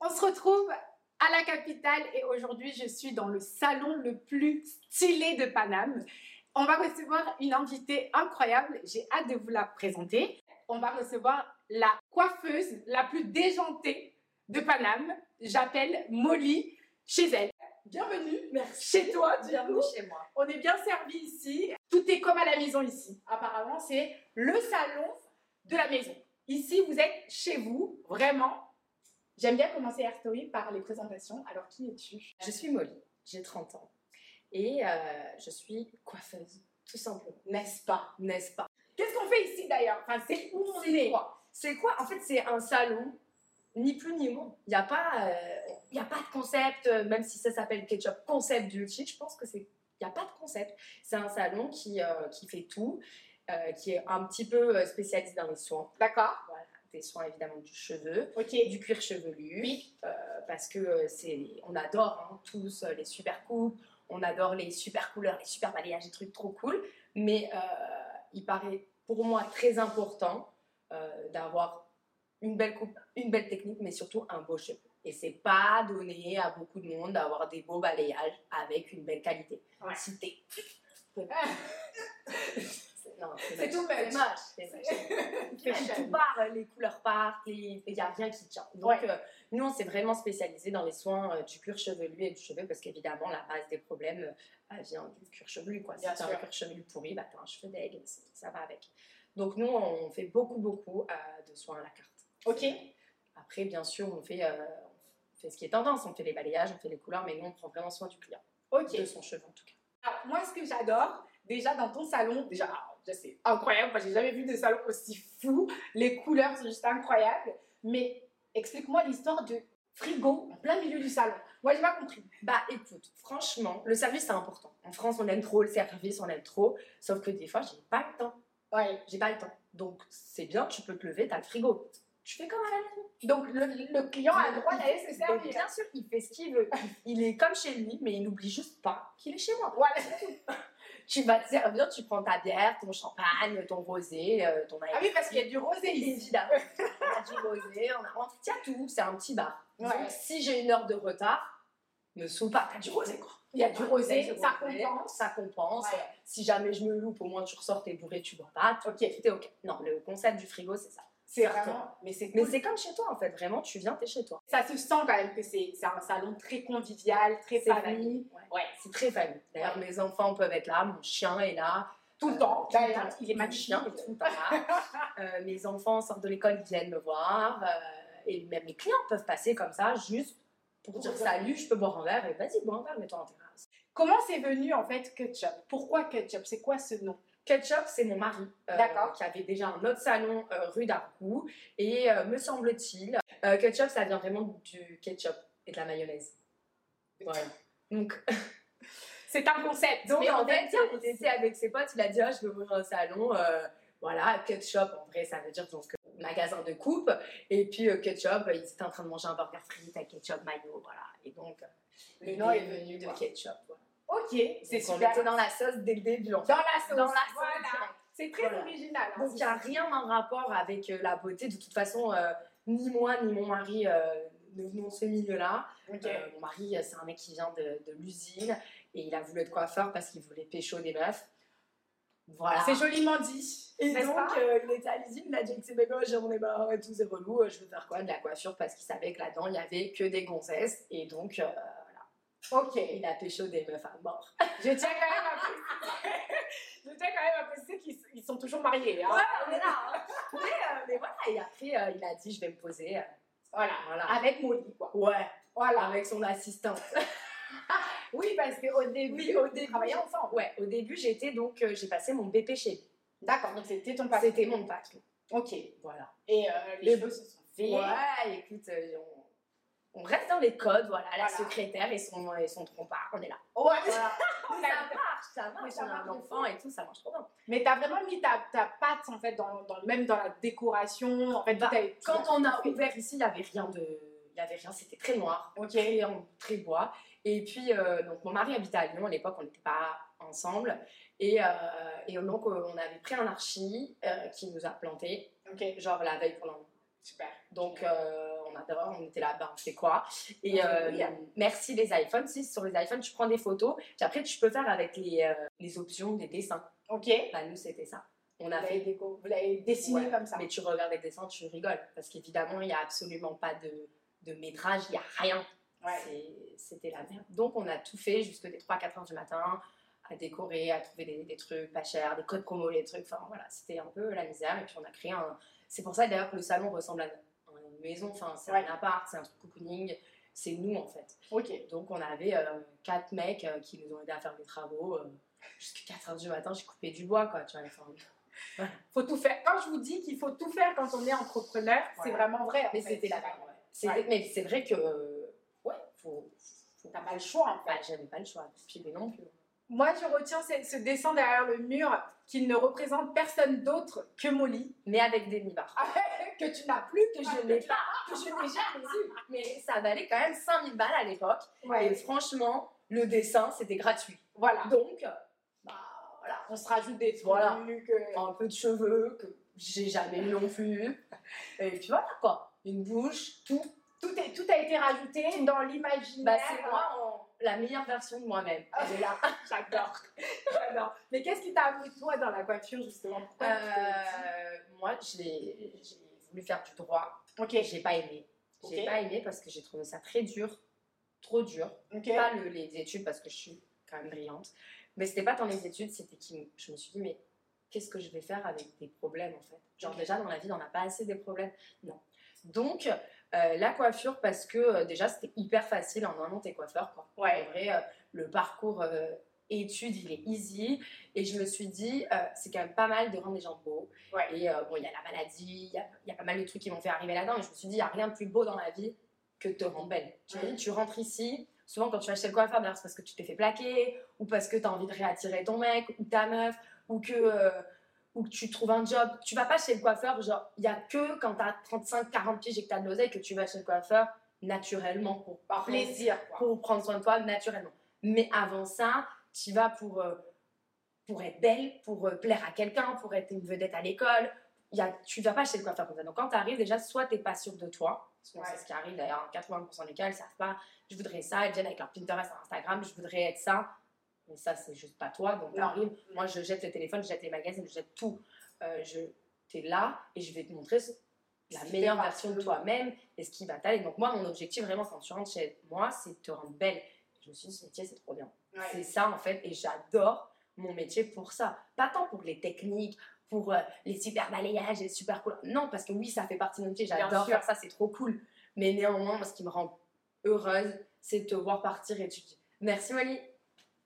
On se retrouve à la capitale et aujourd'hui je suis dans le salon le plus stylé de Paname. On va recevoir une invitée incroyable, j'ai hâte de vous la présenter. On va recevoir la coiffeuse la plus déjantée de Paname. J'appelle Molly chez elle. Bienvenue Merci. chez toi, du Bienvenue coup. chez moi. On est bien servi ici. Tout est comme à la maison ici. Apparemment, c'est le salon de la maison. Ici, vous êtes chez vous, vraiment. J'aime bien commencer Air Story par les présentations. Alors, qui es-tu? Je suis Molly, j'ai 30 ans et euh, je suis coiffeuse, tout simplement. N'est-ce pas? N'est-ce pas? Qu'est-ce qu'on fait ici d'ailleurs? Enfin, c'est où on est? quoi? C'est quoi? En fait, c'est un salon, ni plus ni moins. Il n'y a, pas, euh, il y a pas de concept, euh, même si ça s'appelle Ketchup Concept Beauty, je pense que c'est. Il n'y a pas de concept. C'est un salon qui, euh, qui fait tout, euh, qui est un petit peu spécialisé dans les soins. D'accord. Voilà, des soins évidemment du cheveu. Ok. du cuir chevelu. Oui. euh, parce que c'est, on adore hein, tous les super coupes, on adore les super couleurs, les super balayages, des trucs trop cool. Mais euh, il paraît pour moi très important euh, d'avoir une belle coupe, une belle technique, mais surtout un beau cheveu. Et c'est pas donné à beaucoup de monde d'avoir des beaux balayages avec une belle qualité. Ouais. Si t'es. C'est- tout moche. c'est moche. Tout part, les couleurs partent, il n'y a rien qui tient. Donc, Ouais. euh, nous, on s'est vraiment spécialisé dans les soins euh, du cuir chevelu et du cheveu parce qu'évidemment, la base des problèmes euh, vient du cuir chevelu. Quoi. Si t'as sûr. un cuir chevelu pourri, bah, t'as un cheveu d'aigle, ça va avec. Donc, nous, on fait beaucoup, beaucoup de soins à la carte. Ok. Après, bien sûr, on fait, fait ce qui est tendance, on fait les balayages, on fait les couleurs, mais nous, on prend vraiment soin du client, Ok. de son cheveu en tout cas. Alors, moi, ce que j'adore, déjà dans ton salon, déjà, c'est incroyable. Moi, j'ai jamais vu de salon aussi fou. Les couleurs sont juste incroyables. Mais explique-moi l'histoire de frigo en plein milieu du salon. Moi, j'ai pas compris. Bah écoute, franchement, le service c'est important. En France, on aime trop le service, on aime trop. Sauf que des fois, j'ai pas le temps. Ouais. J'ai pas le temps. Donc c'est bien, tu peux te lever, t'as le frigo. Tu fais comme à la maison. Donc, le, le client a le droit d'aller se servir. bien sûr, il fait ce qu'il veut. Il est comme chez lui, mais il n'oublie juste pas qu'il est chez moi. Voilà, c'est tout. Tu vas te servir, tu prends ta bière, ton champagne, ton rosé, euh, ton Ah oui, parce qu'il y a du rosé ici. Évidemment. On a du rosé, on a. En fait, il y a tout, c'est un petit bar. Ouais. Donc, si j'ai une heure de retard, ne saoule pas, t'as du rosé quoi. Il y a du rosé, ça compense. Ça compense. Ouais. Si jamais je me loupe, au moins tu ressors, t'es bourré, tu bois pas. Ok. tout est ok. Non, le concept du frigo, c'est ça. C'est vraiment. Mais c'est cool. comme chez toi en fait, vraiment, tu viens, t'es chez toi. Ça se sent quand même que c'est un salon très convivial, très famille. Ouais. Ouais. C'est très famille. D'ailleurs, mes enfants peuvent être là, mon chien est là. Tout le temps. D'ailleurs, temps. il est magnifique. chien est tout le temps là. Euh, mes enfants sortent de l'école, ils viennent me voir. euh, et même les clients peuvent passer comme ça, juste pour dire salut, je peux boire un verre. Et vas-y, bois un verre, mets-toi en terrasse. Comment c'est venu en fait Ketchup? Pourquoi Ketchup? C'est quoi ce nom? Ketchup, c'est mon mari, euh, qui avait déjà un autre salon euh, rue d'Arcou. Et euh, me semble-t-il, euh, ketchup, ça vient vraiment du ketchup et de la mayonnaise. Voilà. Donc, C'est un concept. donc mais en fait, il était avec ses potes, il a dit ah, je veux ouvrir un salon. voilà, ketchup, en vrai, ça veut dire donc magasin de coupe. Et puis ketchup, ils étaient en train de manger un burger frites avec ketchup, mayo, voilà. Et donc, Le nom est venu de quoi. ketchup. Voilà. Ok, c'est Donc, on super. était dans la sauce dès le début. Dans la sauce. Dans la sauce, Voilà. C'est très Voilà. original. hein. Donc il n'y a rien en rapport avec euh, la beauté. De toute façon, euh, ni moi ni mon mari euh, ne venons de ce milieu-là. Euh, mon mari, c'est un mec qui vient de, de l'usine et il a voulu être coiffeur parce qu'il voulait pécho des meufs. Voilà. C'est joliment dit. Et donc, euh, il était à l'usine, il a dit bébés, j'en ai marre et tout, c'est relou, je veux faire quoi De la coiffure parce qu'il savait que là-dedans, il y avait que des gonzesses. Et donc, euh, Ok. il a pécho des meufs à mort. Je tiens quand même à préciser, je tiens quand même à préciser qu'ils ils sont toujours mariés. Hein. Ouais, on est là. hein. mais, euh, mais voilà, et après, euh, il a dit, je vais me poser. euh, Voilà. voilà. Avec Molly, quoi. Ouais, Voilà. avec son assistante. Oui, parce qu'au début, Oui, au début. travaillez ensemble. Ouais, au début, j'étais donc, euh, j'ai passé mon BP chez lui. D'accord, donc c'était ton patron. C'était mon patron. Ok. Voilà. Et euh, les Le- cheveux se sont faits. Ouais, écoute, euh, on, on reste dans les codes, voilà, la secrétaire et son, et son trompard, on est là. Ouais. Voilà. Ça marche, ça marche, ça on a un marche enfant et tout, ça marche trop bien. Mais t'as vraiment mis ta, ta patte en fait dans, dans- même dans la décoration. En fait, Bah, Quand on a ouvert ici, il n'y avait rien de... Il y avait rien, c'était très noir, Ok. très, en- très bois. Et puis, euh, donc mon mari habitait à Lyon, à l'époque, on n'était pas ensemble. Et, euh, et donc, euh, on avait pris un archi euh, qui nous a planté, Ok, genre la veille pour l'an. Super. Donc, euh, on adore, on était là, ben, on fait quoi Et euh, merci les iPhones. Si sur les iPhones, tu prends des photos, puis après, tu peux faire avec les, euh, les options des dessins. Ok. Bah, nous, c'était ça. On Vous a l'avez fait. déco- vous l'avez dessiné Ouais, comme ça. Mais tu regardes les dessins, tu rigoles. Parce qu'évidemment, il n'y a absolument pas de, de métrage, il n'y a rien. Ouais. C'était la merde. Donc, on a tout fait jusqu'à 3-4 heures du matin, à décorer, à trouver des, des trucs pas chers, des codes promo, les trucs. Enfin, voilà, c'était un peu la misère. Et puis, on a créé un. C'est pour ça d'ailleurs que le salon ressemble à une maison. Enfin, c'est Ouais. un appart, c'est un truc cocooning. C'est nous, en fait. Ok. Donc, on avait euh, quatre mecs euh, qui nous ont aidés à faire des travaux. euh, jusqu'à 4 heures du matin, j'ai coupé du bois, quoi. Tu vois, enfin, Faut tout faire. Quand je vous dis qu'il faut tout faire quand on est entrepreneur, c'est vraiment vrai. mais c'était la ouais. Mais c'est vrai que. ouais, faut. faut- T'as pas le choix en fait. Bah, j'avais pas le choix. Puis, mais non plus. Moi, je retiens ce, ce dessin derrière le mur qu'il ne représente personne d'autre que Molly, Mais avec des mi-bars. que tu n'as plus, que je n'ai pas, que je n'ai jamais eu. Mais ça valait quand même 5000 balles à l'époque. Et franchement, le dessin, c'était gratuit. Voilà. Donc, bah voilà, On se rajoute des trucs. Voilà. un peu de cheveux que j'ai jamais eu non plus. Et puis voilà quoi, une bouche, tout. Tout, est, tout a été rajouté dans l'imaginaire. Bah, c'est moi en la meilleure version de moi-même. Elle est là. J'adore. J'adore. Mais qu'est-ce qui t'a amené toi dans la coiffure justement? Pourquoi Euh, moi, j'ai voulu faire du droit. Ok. J'ai pas aimé. J'ai pas aimé parce que j'ai trouvé ça très dur, trop dur. Ok. pas le- les études parce que je suis quand même brillante, mais c'était pas tant les études, c'était que je me suis dit, mais qu'est-ce que je vais faire avec des problèmes en fait? Genre, déjà dans la vie, on n'a pas assez des problèmes. Non. Donc, euh, la coiffure, parce que euh, déjà, c'était hyper facile en un an, t'es coiffeur quoi. Ouais. En vrai, euh, le parcours études, il est easy. Et je me suis dit, c'est quand même pas mal de rendre les gens beaux. Ouais. Et bon, il y a la maladie, il y y a pas mal de trucs qui m'ont fait arriver là-dedans. Mais je me suis dit, il n'y a rien de plus beau dans la vie que de te rendre belle. Tu Mhm. vois, tu rentres ici, souvent quand tu vas chez le coiffeur, d'ailleurs, c'est parce que tu t'es fait plaquer, ou parce que tu as envie de réattirer ton mec, ou ta meuf, ou que, ou que tu trouves un job. Tu vas pas chez le coiffeur, genre, il y a que quand tu as 35, 40 piges et que tu as de l'oseille que tu vas chez le coiffeur naturellement pour Par plaisir. Quoi. pour prendre soin de toi naturellement. Mais avant ça, tu vas pour, euh, pour être belle, pour euh, plaire à quelqu'un, pour être une vedette à l'école. Y a, tu vas pas chez le coiffeur comme ça. Donc quand tu arrives, déjà, soit tu n'es pas sûr de toi, parce Ouais. c'est ce qui arrive d'ailleurs, 80% des cas, ne savent pas, je voudrais ça, elles viennent avec leur Pinterest, leur Instagram, je voudrais être ça. Mais ça, c'est juste pas toi. Donc t'arrives, moi je jette le téléphone, je jette les magazines, je jette tout. Euh, je, tu es là et je vais te montrer la meilleure version de toi-même et ce qui va t'aller. Donc moi, mon objectif vraiment quand tu rentres chez moi, c'est de te rendre belle. Je me suis dit, ce métier, c'est trop bien. Ouais. C'est ça en fait, et j'adore mon métier pour ça. Pas tant pour les techniques, pour euh, les super balayages, les super couleurs. Non, parce que oui, ça fait partie de mon métier, j'adore faire ça, c'est trop cool. Mais néanmoins, moi, ce qui me rend heureuse, c'est de te voir partir et tu te dis merci Molly,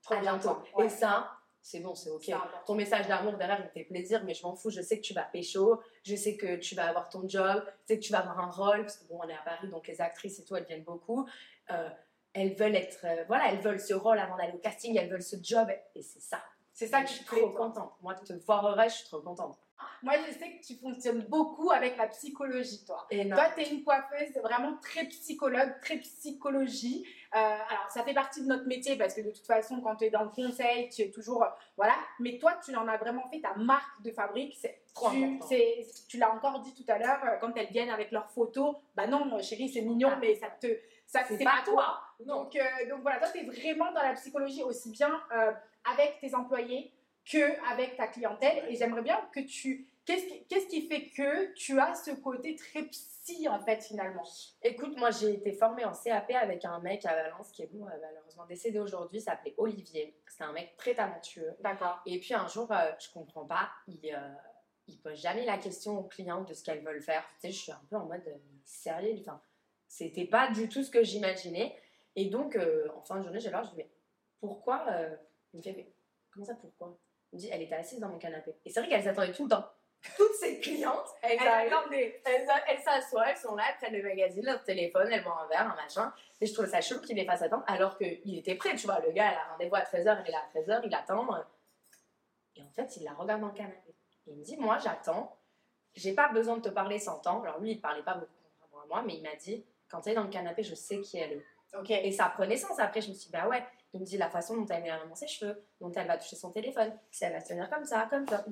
Trop à bientôt. Ouais. Et ça, c'est bon, c'est ok. Ton message d'amour derrière, il me fait plaisir, mais je m'en fous. Je sais que tu vas pécho, je sais que tu vas avoir ton job, je sais que tu vas avoir un rôle, parce que bon, on est à Paris, donc les actrices et tout, elles viennent beaucoup. Euh, elles veulent être, euh, voilà, elles veulent ce rôle avant d'aller au casting, elles veulent ce job, et c'est ça. C'est ça je que je suis trop contente. Moi, de te voir heureuse, je suis trop contente. Moi, je sais que tu fonctionnes beaucoup avec la psychologie, toi. Toi, tu es une coiffeuse vraiment très psychologue, très psychologie. Euh, alors, ça fait partie de notre métier parce que de toute façon, quand tu es dans le conseil, tu es toujours. euh, voilà. Mais toi, tu en as vraiment fait ta marque de fabrique. c'est trop Tu, important. c'est- tu l'as encore dit tout à l'heure, euh, quand elles viennent avec leurs photos, bah non, chérie, c'est mignon, Ah. mais ça te. Ça, C'est c'est pas pas toi. Non. Donc, euh, donc voilà, toi, tu es vraiment dans la psychologie aussi bien euh, avec tes employés que avec ta clientèle. Et j'aimerais bien que tu. Qu'est-ce qui, qu'est-ce qui fait que tu as ce côté très psy, en fait, finalement? Écoute, moi j'ai été formée en CAP avec un mec à Valence qui est bon, euh, malheureusement décédé aujourd'hui, il s'appelait Olivier. C'était un mec très talentueux. D'accord. Et puis un jour, euh, je comprends pas, il, euh, il pose jamais la question aux clients de ce qu'elles veulent faire. Tu sais, je suis un peu en mode euh, sérieux, enfin, c'était pas du tout ce que j'imaginais. Et donc, euh, en fin de journée, j'ai l'air, je lui dis, mais pourquoi euh, Il me fait, mais comment ça, pourquoi? Me dit, elle était assise dans mon canapé. Et c'est vrai qu'elle s'attendait tout le temps. Toutes ses clientes, elles, elles, elles s'assoient, elles sont là, elles prennent le magazine, leur téléphone, elles boivent un verre, un machin. Et je trouve ça chelou qu'il les fasse attendre alors qu'il était prêt, tu vois. Le gars, il a rendez-vous à 13h, il est là à 13h, il attend. Et en fait, il la regarde dans le canapé. Et il me dit, moi, j'attends. J'ai pas besoin de te parler sans temps. Alors lui, il parlait pas beaucoup à moi, mais il m'a dit, quand elle est dans le canapé, je sais qui elle est. Ok. Et ça prenait sens. Après, je me suis dit, bah ouais. Il me dit la façon dont elle met la main dans ses cheveux, dont elle va toucher son téléphone, si elle va se tenir comme ça, comme ça,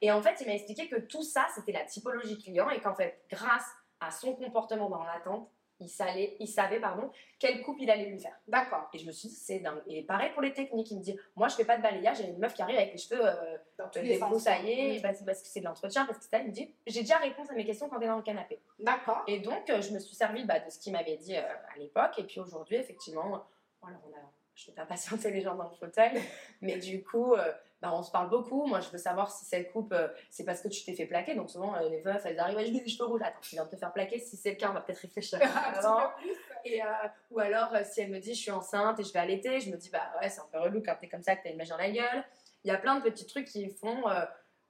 Et en fait, il m'a expliqué que tout ça, c'était la typologie client et qu'en fait, grâce à son comportement dans l'attente, il, savait, il savait pardon, quelle coupe il allait lui faire. D'accord. Et je me suis dit, c'est dingue. Et pareil pour les techniques, il me dit, moi je fais pas de balayage, j'ai une meuf qui arrive avec les cheveux euh, débroussaillés, parce, parce que c'est de l'entretien, parce que ça, il me dit, j'ai déjà réponse à mes questions quand tu es dans le canapé. D'accord. Et donc, euh, je me suis servi bah, de ce qu'il m'avait dit euh, à l'époque, et puis aujourd'hui, effectivement, voilà, on a, je ne vais pas patienter les gens dans le fauteuil, mais du coup, euh, bah, on se parle beaucoup. Moi, je veux savoir si cette coupe, euh, c'est parce que tu t'es fait plaquer. Donc, souvent, euh, les veufs, elles arrivent, je des cheveux rouges. Attends, tu viens de te faire plaquer. Si c'est le cas, on va peut-être réfléchir avant. Et, euh, ou alors, si elle me dit, je suis enceinte et je vais allaiter, je me dis, bah ouais, c'est un peu relou quand t'es comme ça, que t'as une mèche dans la gueule. Il y a plein de petits trucs qui font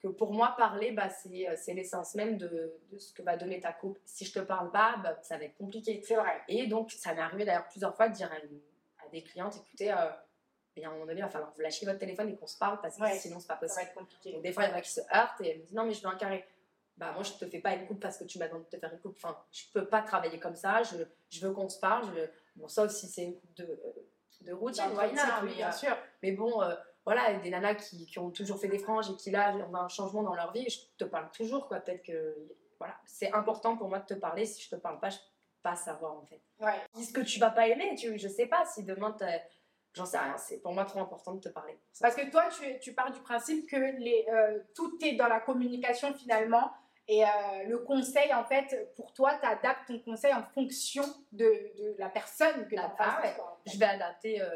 que pour moi, parler, bah, c'est l'essence même de, de, ce que va donner ta coupe. Si je te parle pas, bah, ça va être compliqué. C'est vrai. Et donc, ça m'est arrivé d'ailleurs plusieurs fois de dire à, des clientes, écoutez, et à un moment donné, il va falloir que vous lâchiez votre téléphone et qu'on se parle parce que sinon, c'est pas possible. Ça va être compliqué. Donc, des fois, il y en a qui se heurtent et elles me disent Non, mais je veux un carré. Bah, moi, je te fais pas une coupe parce que tu m'as demandé de te faire une coupe. Enfin, je peux pas travailler comme ça. Je, je veux qu'on se parle. Je... Bon, sauf si c'est une coupe de, de routine, oui, bien sûr. Mais bon, euh, voilà, des nanas qui, qui, ont toujours fait des franges et qui là, ont un changement dans leur vie, je te parle toujours, quoi. Peut-être que. Voilà, c'est important pour moi de te parler. Si je te parle pas, je pas savoir, en fait. Ouais. Est-ce que tu vas pas aimer tu, Je sais pas si demain, J'en sais rien, c'est pour moi trop important de te parler. Parce que toi, tu, tu pars du principe que les, euh, tout est dans la communication finalement. Et euh, le conseil, en fait, pour toi, tu adaptes ton conseil en fonction de, de la personne que tu as ah Je vais adapter euh,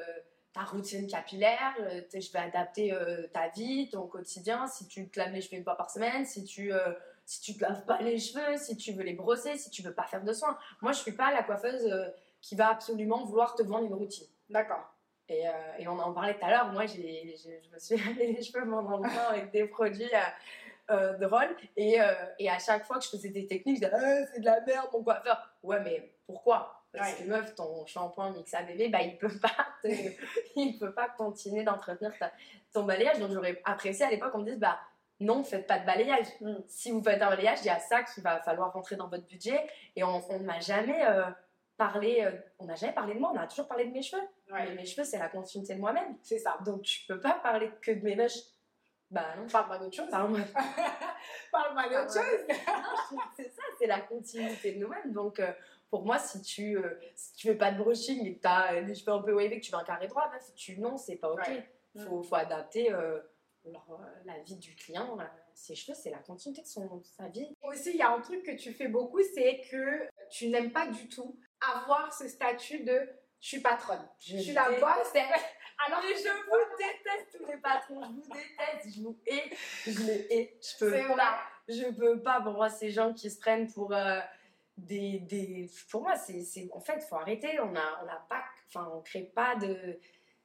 ta routine capillaire, je vais adapter ta vie, ton quotidien. Si tu te laves les cheveux une fois par semaine, si tu si tu te laves pas les cheveux, si tu veux les brosser, si tu veux pas faire de soins. Moi, je suis pas la coiffeuse qui va absolument vouloir te vendre une routine. D'accord. Et, euh, et, on en parlait tout à l'heure, moi je me suis lavé les cheveux pendant longtemps avec des produits euh, euh drôles. Et, euh, et, à chaque fois que je faisais des techniques, je disais ah, c'est de la merde mon coiffeur. Ouais, mais pourquoi? Parce que meuf, ton shampoing mix à bébé, bah, il peut pas, il peut pas continuer d'entretenir ton balayage. Donc j'aurais apprécié à l'époque qu'on me dise bah non, faites pas de balayage. Mm. Si vous faites un balayage, il y a ça qui va falloir rentrer dans votre budget. Et on ne m'a jamais parlé, on n'a jamais parlé de moi, on a toujours parlé de mes cheveux. Mais mes cheveux, c'est la continuité de moi-même. C'est ça. Donc, tu peux pas parler que de mes mèches. Bah non. Parle-moi d'autre chose. Parle-moi Parle d'autre chose. c'est ça, c'est la continuité de nous-mêmes. Donc, euh, pour moi, si tu, euh, si tu veux pas de brushing et que tu as les cheveux un peu wavy, que tu veux un carré droit, si tu, non, c'est pas OK. Il faut, faut, adapter euh, la vie du client. ses cheveux, c'est la continuité de, son, sa vie. Aussi, il y a un truc que tu fais beaucoup, c'est que tu n'aimes pas du tout avoir ce statut de je suis patronne. Je, suis la boss. Alors je vous déteste tous les patrons, je vous déteste, je vous hais, je les hais. Je peux pas. Je peux pas. Pour moi, ces gens qui se prennent pour euh, des, des, Pour moi, c'est en fait, faut arrêter. On a, on a pas, enfin, on crée pas de.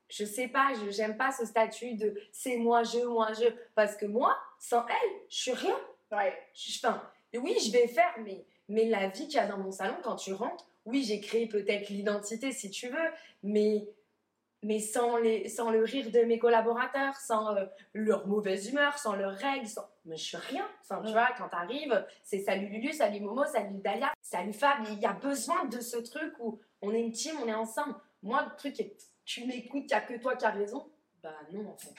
Je sais pas, je j'aime pas ce statut de c'est moi je, moi je, parce que moi, sans elle, je suis rien. Ouais. enfin, oui, je vais faire, mais mais la vie qu'il y a dans mon salon quand tu rentres oui, j'ai créé peut-être l'identité si tu veux, mais, mais sans, les, sans le rire de mes collaborateurs, sans euh, leur mauvaise humeur, sans leurs règles, sans... mais je suis rien. Enfin, tu vois, quand t'arrives, c'est salut Lulu, salut Momo, salut Dalia, salut Fab. Il y a besoin de ce truc où on est une team, on est ensemble. Moi, le truc est, tu m'écoutes, il n'y a que toi qui as raison. Bah non, en fait.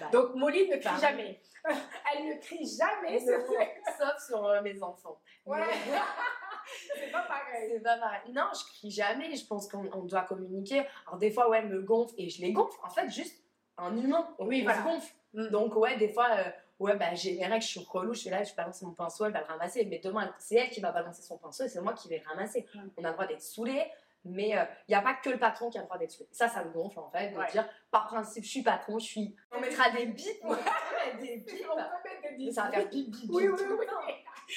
Bah, Donc Molly ne crie jamais. Elle ne crie jamais, sauf sur euh, mes enfants. Ouais. c'est pas pareil. C'est pas pareil. Non, je crie jamais. Je pense qu'on doit communiquer. Alors, des fois, ouais, elle me gonfle et je les gonfle. En fait, juste un humain. Oui, on se gonfle. Mm. Donc, ouais, des fois, euh, ouais, bah, j'ai mes règles, je suis relou, je suis là, je balance mon pinceau, elle va le ramasser. Mais demain, c'est elle qui va balancer son pinceau et c'est moi qui vais le ramasser. Mm. On a le droit d'être saoulé. Mais il euh, n'y a pas que le patron qui a le droit d'être saoulé. Ça, ça me gonfle en fait, de dire par principe, je suis patron, je suis. On mettra des bips, mettre des bips. On peut mettre des bips. Ça va faire bip, bip. Oui, oui, oui.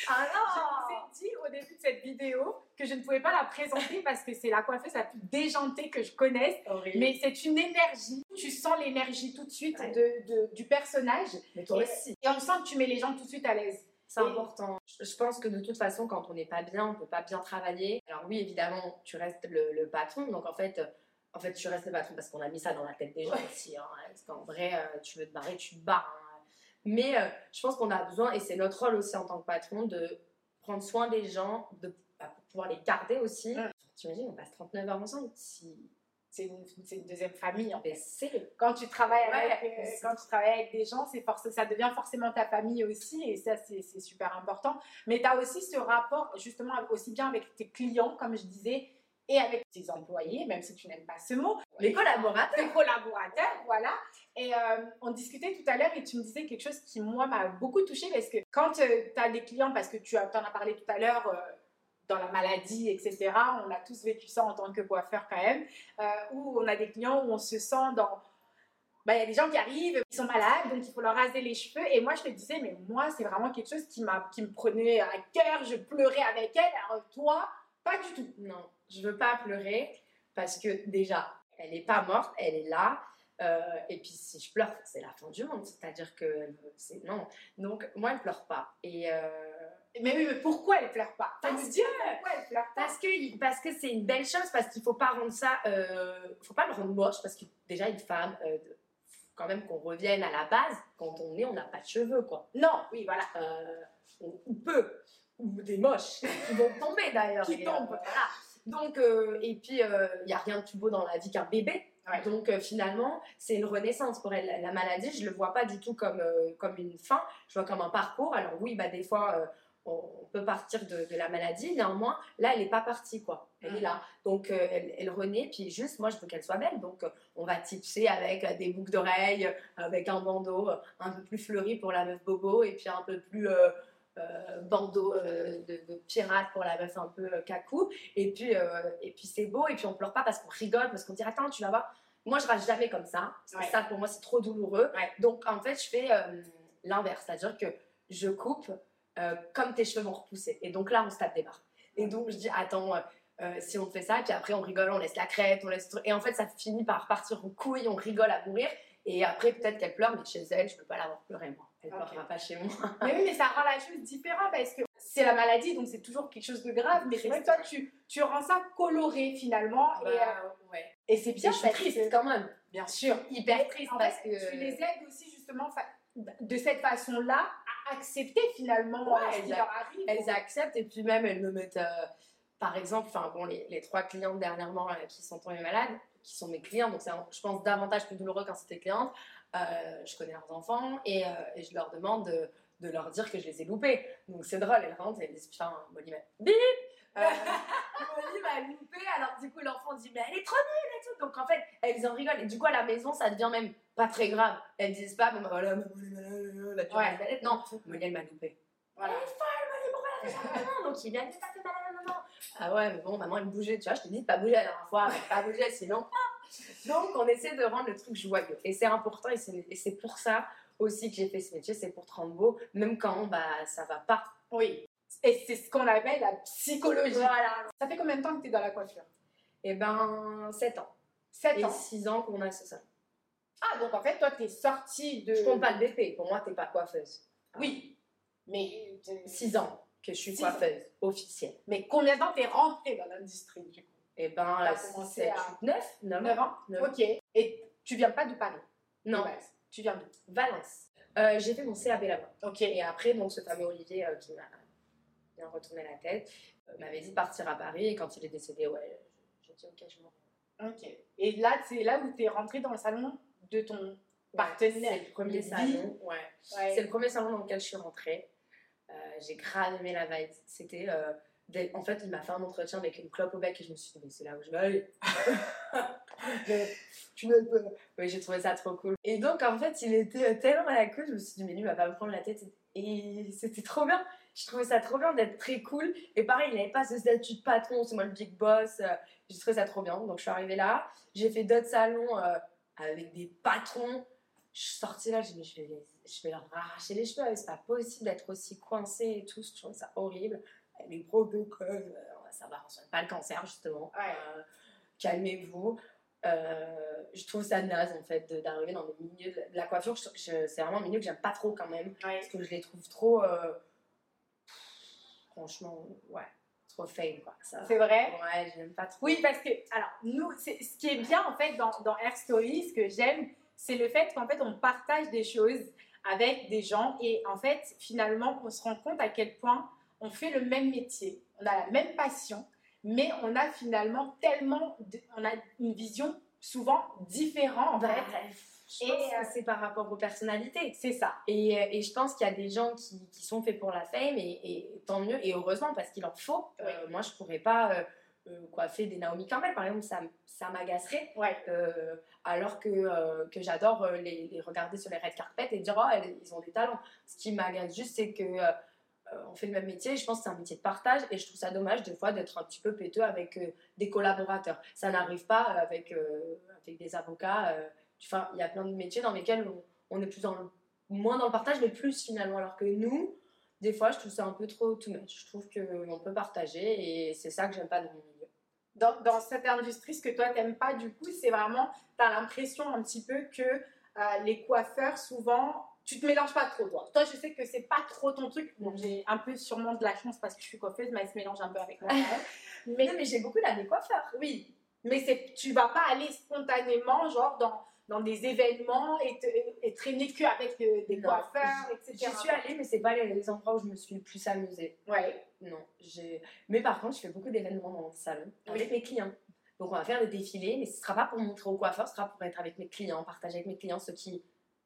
Ah non Je vous ai dit au début de cette vidéo que je ne pouvais pas la présenter parce que c'est la coiffeuse la plus déjantée que je connaisse. Mais c'est une énergie. Tu sens l'énergie tout de suite de, du personnage. Mais toi aussi. Et on sent que tu mets les gens tout de suite à l'aise. C'est important. Je pense que de toute façon, quand on n'est pas bien, on peut pas bien travailler. Alors oui, évidemment, tu restes le, patron. Donc en fait, en fait, tu restes le patron parce qu'on a mis ça dans la tête des gens aussi. Hein. Parce qu'en vrai, euh, tu veux te barrer, tu te barres. Hein. Mais euh, je pense qu'on a besoin, et c'est notre rôle aussi en tant que patron, de prendre soin des gens, de, bah, pouvoir les garder aussi. Tu imagines, on passe 39 heures ensemble. Si c'est une, deuxième famille en fait. Quand tu travailles Ouais, avec, euh, quand tu travailles avec des gens, c'est ça devient forcément ta famille aussi, et ça c'est super important. Mais tu as aussi ce rapport justement aussi bien avec tes clients, comme je disais, et avec tes employés, même si tu n'aimes pas ce mot, Les collaborateurs. tes collaborateurs, voilà. Et euh, on discutait tout à l'heure et tu me disais quelque chose qui, moi, m'a beaucoup touchée parce que quand tu as des clients, parce que tu en as parlé tout à l'heure, euh, dans la maladie, etc., on a tous vécu ça en tant que coiffeur quand même, euh, où on a des clients où on se sent dans... bah, Il y a des gens qui arrivent, ils sont malades, donc il faut leur raser les cheveux. Et moi, je te disais, mais moi, c'est vraiment quelque chose qui, qui me prenait à cœur, je pleurais avec elle. Alors toi, pas du tout. Non, je veux pas pleurer parce que déjà, elle est pas morte, elle est là. euh, et puis si je pleure, c'est la fin du monde. C'est-à-dire que c'est non. Donc moi, elle pleure pas. Et euh, Mais oui, mais pourquoi elle pleure pas? Parce pourquoi elle pleure pas? parce que parce que c'est une belle chose, parce qu'il faut pas rendre ça, euh, faut pas le rendre moche, parce que déjà une femme, euh, quand même qu'on revienne à la base. Quand on est, on n'a pas de cheveux, quoi. Non, oui, voilà. euh, ou, ou peu, ou des moches qui vont tomber d'ailleurs. Qui Et, tombent. euh, voilà. Donc, euh, et puis, il n'y a rien de plus beau dans la vie qu'un bébé. Ouais. Donc, euh, finalement, c'est une renaissance pour elle. La- La maladie, je ne le vois pas du tout comme, euh, comme une fin, je vois comme un parcours. Alors, oui, bah, des fois, euh, on, peut partir de, de la maladie. Néanmoins, là, elle n'est pas partie, quoi. Elle est Mhm. là. Donc, euh, elle, elle renaît. Puis, juste, moi, je veux qu'elle soit belle. Donc, euh, on va tipser avec euh, des boucles d'oreilles, euh, avec un bandeau un peu plus fleuri pour la meuf bobo, et puis un peu plus. bandeau de, de pirate pour la meuf un peu cacou et puis et puis c'est beau et puis on pleure pas parce qu'on rigole parce qu'on dit attends tu vas voir moi je rase jamais comme ça parce que Ouais. ça pour moi c'est trop douloureux Ouais. donc en fait je fais l'inverse c'est à dire que je coupe euh, comme tes cheveux vont repousser et donc là on se tape des barres et donc je dis attends euh, euh, si on fait ça, puis après on rigole, on laisse la crête, on laisse. Et en fait, ça finit par partir en couille, on rigole à mourir. Et après, peut-être qu'elle pleure, mais chez elle, je peux pas la voir pleurer, moi. Elle Ok. pleurera pas chez moi. Mais oui, mais ça rend la chose différente parce que c'est la maladie, donc c'est toujours quelque chose de grave. Mais c'est vrai que toi, tu, tu rends ça coloré finalement. et, euh, Bah, ouais. et c'est bien je suis triste quand même. Bien sûr. Hyper triste En parce fait, que. tu les aides aussi justement de cette façon-là accepter finalement Ouais, ce qui elles leur arrive. elles acceptent et puis même elles me mettent, euh, par exemple, enfin bon, les, les trois clientes dernièrement euh, qui sont tombées malades, qui sont mes clients, donc c'est je pense davantage plus douloureux quand c'était clientes, euh, je connais leurs enfants et, euh, et je leur demande de, de leur dire que je les ai loupés. Donc c'est drôle, elles rentrent et elles disent putain, Molly m'a bip euh, Molly m'a loupé, alors du coup l'enfant dit mais elle est trop nulle et tout, donc en fait elles en rigolent et du coup à la maison ça devient même pas très grave. Elles disent pas bon bah voilà, tu Ouais. non, Molly elle m'a loupé. Voilà. Elle est folle, Molly, pourquoi elle a fait ça Donc il vient, ça fait mal à la maman. Ah ouais, mais bon, maman, elle bougeait, tu vois, je t'ai dit de pas bouger la dernière fois, pas bouger, sinon. Donc on essaie de rendre le truc joyeux. Et c'est important, et c'est et c'est pour ça aussi que j'ai fait ce métier, c'est pour te rendre beau, même quand bah, ça va pas. Oui. Et c'est ce qu'on appelle la psychologie. Voilà. Ça fait combien de temps que tu es dans la coiffure? Et ben, 7 ans. 7 Et ans? 6 ans qu'on a ce ça. Ah, donc en fait, toi, tu es sortie de. Je compte pas le BP, pour moi, t'es pas coiffeuse. Oui. Mais, 6 ans que je suis Six ans. coiffeuse, officielle. mais combien de temps t'es rentrée dans l'industrie du coup? Et ben, T'as 6, commencé 7, à- 8, 9, 9 9 ans? Neuf ans. Ok. Et tu viens pas de Paris? Non, de base. Tu viens d'où? Valence. Euh, j'ai fait mon CAB là-bas. Ok. Et après, donc, ce fameux Olivier euh, qui m'a bien retourné la tête euh, m'avait dit de partir à Paris. Et quand il est décédé, ouais, j'ai dit ok, je m'en vais. Ok. Et là, c'est là où tu es rentrée dans le salon de ton partenaire. C'est le premier salon. Ouais. Ouais. C'est le premier salon dans lequel je suis rentrée. Euh, j'ai grave aimé la vibe. C'était. euh, En fait, il m'a fait un entretien avec une clope au bec et je me suis dit, mais c'est là où je vais aller. tu pas. Oui, j'ai trouvé ça trop cool. Et donc, en fait, il était tellement à la cool, je me suis dit, mais lui, il va pas me prendre la tête. Et c'était trop bien. Je trouvais ça trop bien d'être très cool. Et pareil, il n'avait pas ce statut de patron, c'est moi le big boss. Euh, J'ai trouvé ça trop bien. Donc, je suis arrivée là. J'ai fait d'autres salons euh, avec des patrons. Je suis sortie là, j'ai dit, je vais, je vais leur arracher les cheveux. C'est pas possible d'être aussi coincée et tout. Je trouve ça horrible. Les protocoles, ça va, on soigne pas le cancer, justement. Ouais. Euh, Calmez-vous. Euh, je trouve ça naze en fait d'arriver dans des milieux de de la coiffure. Je- je- c'est vraiment un milieu que j'aime pas trop quand même Ouais. parce que je les trouve trop. euh, franchement, ouais, trop fame quoi. C'est vrai? Ouais, j'aime pas trop. Oui, parce que, alors, nous, ce qui est bien en fait dans, dans Air Story, ce que j'aime, c'est le fait qu'en fait, on partage des choses avec des gens et en fait, finalement, on se rend compte à quel point on fait le même métier, on a la même passion, mais on a finalement tellement, de- on a une vision souvent différente en Bah. Je Et, pense euh, que c'est par rapport aux personnalités. C'est ça. Et, euh, et je pense qu'il y a des gens qui, qui sont faits pour la fame et, et tant mieux et heureusement parce qu'il en faut. Euh, moi je pourrais pas euh, euh, coiffer des Naomi Campbell par exemple, ça, ça m'agacerait. Ouais. Alors que, que j'adore les, les regarder sur les red carpets et dire oh elles- ils ont des talents. Ce qui m'agace juste c'est que on fait le même métier, je pense que c'est un métier de partage et je trouve ça dommage des fois d'être un petit peu péteux avec euh, des collaborateurs. Ça n'arrive pas avec, euh, avec des avocats. euh, Enfin, il y a plein de métiers dans lesquels on, on est plus dans le- moins dans le partage, mais plus finalement. Alors que nous, des fois, je trouve ça un peu trop too much. Je trouve qu'on peut partager et c'est ça que j'aime pas dans mon milieu. Dans, dans cette industrie, ce que toi t'aimes pas, du coup, c'est vraiment, tu as l'impression un petit peu que euh, les coiffeurs, souvent, tu te mélanges pas trop, toi. Toi, je sais que c'est pas trop ton truc. Bon, j'ai un peu sûrement de la chance parce que je suis coiffeuse, mais elle se mélange un peu avec moi. mais Non, mais j'ai beaucoup d'amis coiffeurs. oui, mais tu vas pas aller spontanément, genre dans, dans des événements et, te- et traîner que avec euh, des Non. coiffeurs, etc. J'y suis allée, mais c'est pas les, les endroits où je me suis le plus amusée. Ouais. Non, j'ai. Mais par contre, je fais beaucoup d'événements dans le salon avec Oui. mes clients. Donc, on va faire des défilés, mais ce sera pas pour montrer aux coiffeurs, ce sera pour être avec mes clients, partager avec mes clients ce qui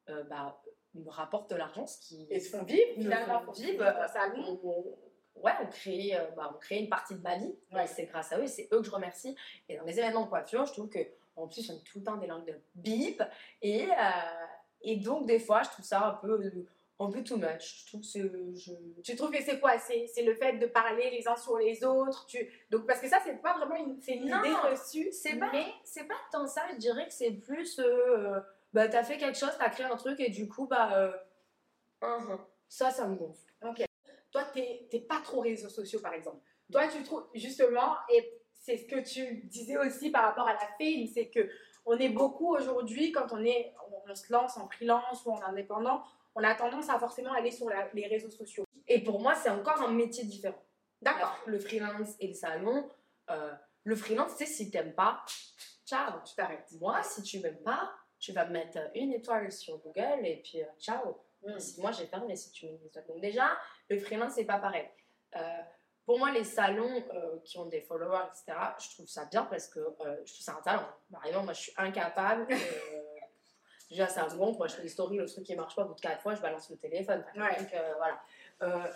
euh, bah, me rapporte de l'argent, ce qui. Et se font vivre, me finalement, font vivre, le salon. on, ouais, on crée, euh, bah, on crée une partie de ma vie. Ouais. C'est grâce à eux, c'est eux que je remercie. Et dans les événements de coiffure, je trouve que en plus, on tout le temps des langues de bip. Et, euh, et donc, des fois, je trouve ça un peu, un peu too much. Je trouve que je, Tu trouves que c'est quoi? C'est c'est le fait de parler les uns sur les autres tu... Donc, Parce que ça, c'est pas vraiment une, c'est une Non, idée reçue. c'est pas- Mais c'est pas tant ça, je dirais que c'est plus. euh, bah, t'as fait quelque chose, t'as créé un truc, et du coup, bah. euh, uhum. Ça, ça me gonfle. toi, t'es t'es pas trop réseaux sociaux, par exemple. Toi, tu trouves, justement, et c'est ce que tu disais aussi par rapport à la fame, c'est que on est beaucoup aujourd'hui, quand on, est, on, se lance en freelance ou en indépendant, on a tendance à forcément aller sur la- les réseaux sociaux. Et pour moi, c'est encore un métier différent. D'accord, Le freelance et le salon. euh, le freelance, c'est si t'aimes pas, ciao. tu t'arrêtes. Moi, si tu m'aimes pas, tu vas me mettre une étoile sur Google et puis euh, ciao. Mm. Si moi j'ai fermé, si tu mets une étoile. Donc déjà, le freelance, c'est pas pareil. Euh, pour moi, les salons euh, qui ont des followers, etc., je trouve ça bien parce que euh, je trouve ça un talent. Par exemple, moi, je suis incapable. euh, déjà, c'est un bon. Moi, je fais des stories, le truc qui marche pas, au bout de quatre fois, je balance le téléphone. Ouais. Donc, euh, voilà.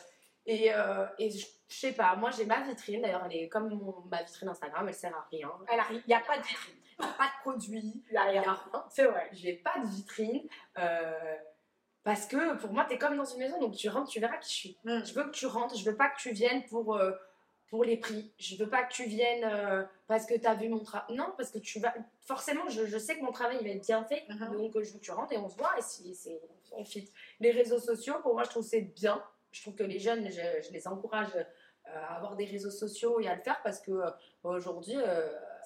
Et, et je, sais pas, moi, j'ai ma vitrine. D'ailleurs, elle est comme mon- ma vitrine Instagram, elle sert à rien. Il n'y a pas de vitrine. Pas de produit. Il n'y a rien. rien. C'est vrai. J'ai pas de vitrine. euh, parce que pour moi, tu es comme dans une maison, donc tu rentres, tu verras qui je suis. Mm. Je veux que tu rentres, je veux pas que tu viennes pour, euh, pour les prix. Je veux pas que tu viennes euh, parce que tu as vu mon travail. Non, parce que tu vas. Forcément, je, je sais que mon travail il va être bien fait, Mhm. donc euh, je veux que tu rentres et on se voit et si, c'est, on fit. Les réseaux sociaux, pour moi, je trouve que c'est bien. Je trouve que les jeunes, je, je les encourage à avoir des réseaux sociaux et à le faire parce que aujourd'hui,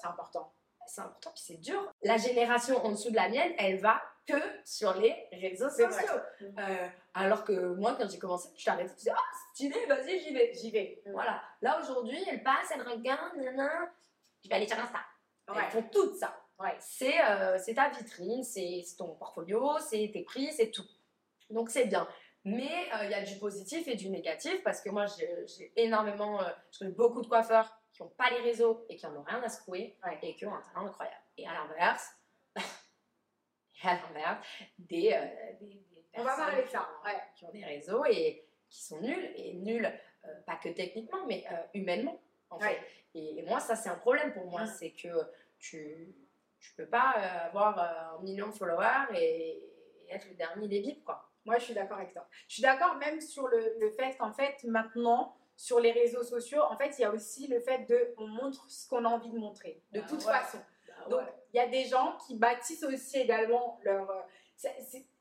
C'est important. c'est important puis c'est dur. La génération en dessous de la mienne, elle va que sur les réseaux C'est sociaux. vrai. Euh, alors que moi, quand j'ai commencé, je t'arrêtais, tu disais, ah, stylé, vas-y, j'y vais. J'y vais. Voilà. Là, aujourd'hui, elle passe, elle regarde, nanana, je vais aller sur Insta. Ouais. Elles font tout ça. Ouais. C'est euh, c'est ta vitrine, c'est c'est ton portfolio, c'est tes prix, c'est tout. Donc, c'est bien. Mais euh, il y a du positif et du négatif parce que moi, j'ai énormément, euh, je connais beaucoup de coiffeurs qui n'ont pas les réseaux et qui en ont rien à secouer Ouais. et qui ont un talent incroyable. Et à l'inverse, à l'inverse, des, euh, des, des On va personnes de qui ça, ont- ouais. qui ont des réseaux et qui sont nuls, et nuls, euh, pas que techniquement, mais euh, humainement, en Ouais. fait. Et, et moi, ça, c'est un problème pour moi, c'est que tu tu peux pas euh, avoir euh, un million de followers et, et être le dernier des bips, quoi. Moi, je suis d'accord avec toi. Je suis d'accord même sur le, le fait qu'en fait, maintenant, sur les réseaux sociaux, en fait, il y a aussi le fait de on montre ce qu'on a envie de montrer, de Bah toute ouais. façon. Donc, il y a des gens qui bâtissent aussi également leur. euh,